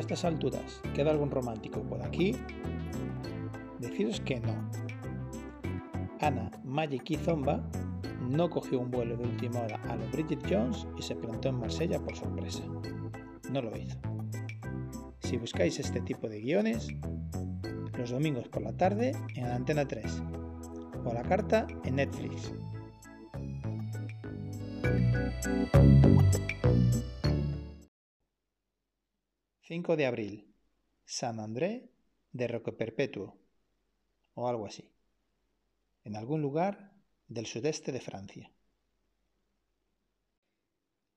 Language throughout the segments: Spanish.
estas alturas queda algún romántico por aquí, deciros que no. Ana Magic y Zomba no cogió un vuelo de última hora a lo Bridget Jones y se plantó en Marsella por sorpresa. No lo hizo. Si buscáis este tipo de guiones, los domingos por la tarde en Antena 3 o a la carta en Netflix. 5 de abril. San André de Roque Perpetuo o algo así. En algún lugar del sudeste de Francia.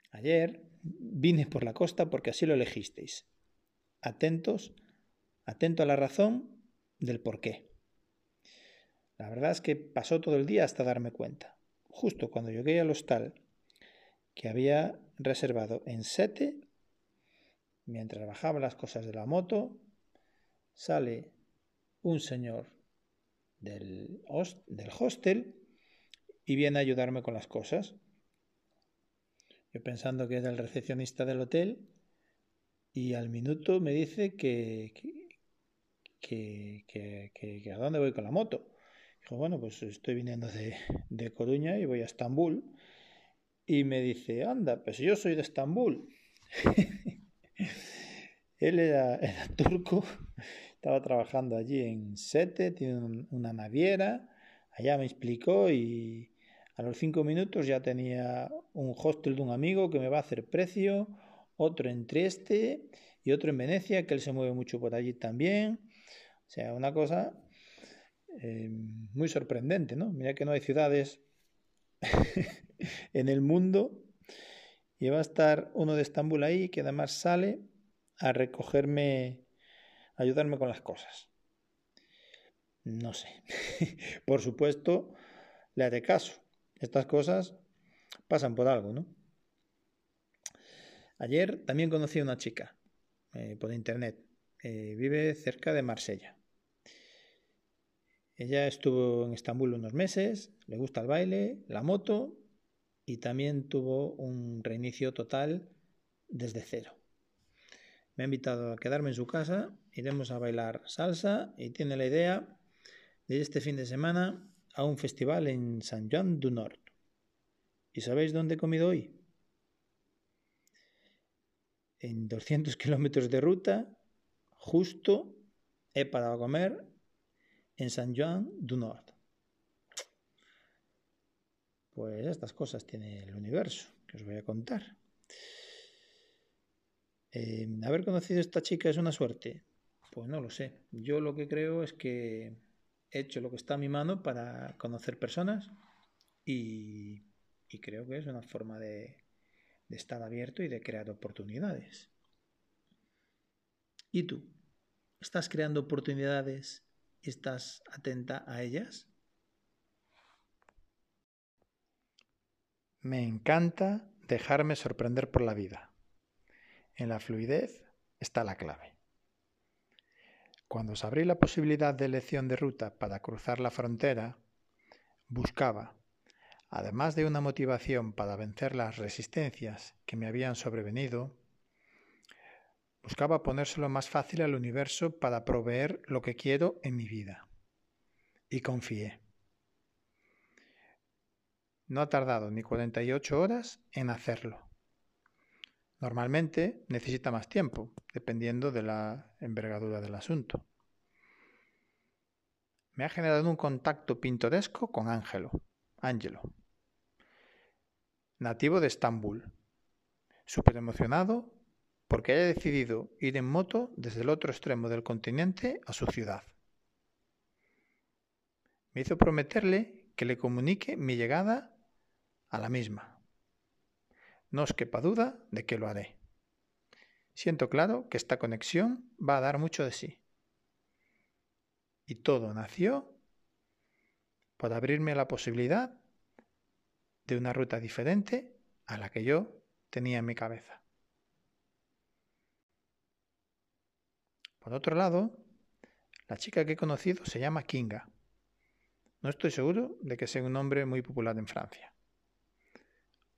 Ayer vine por la costa porque así lo elegisteis. Atentos, atento a la razón del por qué. La verdad es que pasó todo el día hasta darme cuenta. Justo cuando llegué al hostal que había reservado en Sete, mientras bajaba las cosas de la moto, sale un señor del, del hostel y viene a ayudarme con las cosas. Yo pensando que es el recepcionista del hotel y al minuto me dice que, que, que, a dónde voy con la moto. Dijo, bueno, pues estoy viniendo de, de Coruña y voy a Estambul. Y me dice, anda, pues yo soy de Estambul. Él era, turco, estaba trabajando allí en Sete, tiene una naviera. Allá me explicó y, a los cinco minutos ya tenía un hostel de un amigo que me va a hacer precio, otro en Trieste y otro en Venecia, que él se mueve mucho por allí también. O sea, una cosa eh, muy sorprendente, ¿no? Mira que no hay ciudades en el mundo y va a estar uno de Estambul ahí que además sale a recogerme, ayudarme con las cosas. No sé. Por supuesto, le haré caso. Estas cosas pasan por algo, ¿no? Ayer también conocí a una chica eh, por internet. Eh, vive cerca de Marsella. Ella estuvo en Estambul unos meses, le gusta el baile, la moto y también tuvo un reinicio total desde cero. Me ha invitado a quedarme en su casa, iremos a bailar salsa y tiene la idea de ir este fin de semana a un festival en San Juan du Nord. ¿Y sabéis dónde he comido hoy? En 200 kilómetros de ruta, justo he parado a comer en San Juan du Nord. Pues estas cosas tiene el universo, que os voy a contar. Eh, haber conocido a esta chica es una suerte. Pues no lo sé. Yo lo que creo es que he hecho lo que está a mi mano para conocer personas y, creo que es una forma de, de estar abierto y de crear oportunidades. ¿Y tú? ¿Estás creando oportunidades estás atenta a ellas? Me encanta dejarme sorprender por la vida. En la fluidez está la clave. Cuando os abrí la posibilidad de elección de ruta para cruzar la frontera, buscaba, además de una motivación para vencer las resistencias que me habían sobrevenido, buscaba ponérselo más fácil al universo para proveer lo que quiero en mi vida. Y confié. No ha tardado ni 48 horas en hacerlo. Normalmente necesita más tiempo, dependiendo de la envergadura del asunto. Me ha generado un contacto pintoresco con Ángelo, Ángelo, nativo de Estambul, súper emocionado porque haya decidido ir en moto desde el otro extremo del continente a su ciudad. Me hizo prometerle que le comunique mi llegada a la misma. No os quepa duda de que lo haré. Siento claro que esta conexión va a dar mucho de sí. Y todo nació por abrirme la posibilidad de una ruta diferente a la que yo tenía en mi cabeza. Por otro lado, la chica que he conocido se llama Kinga. No estoy seguro de que sea un nombre muy popular en Francia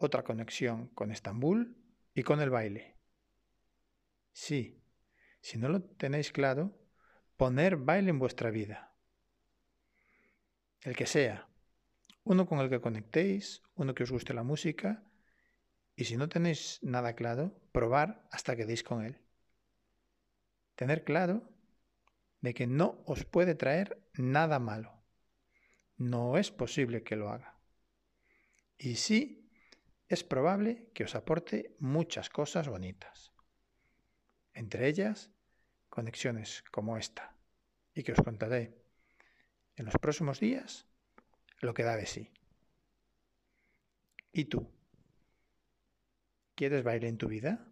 otra conexión con Estambul y con el baile. Sí, Si no lo tenéis claro, poner baile en vuestra vida. El que sea. Uno con el que conectéis, uno que os guste la música. Y si no tenéis nada claro, probar hasta que deis con él. Tener claro de que no os puede traer nada malo. No es posible que lo haga. Y sí, es probable que os aporte muchas cosas bonitas. Entre ellas, conexiones como esta, y que os contaré en los próximos días lo que da de sí. ¿Y tú? ¿Quieres baile en tu vida?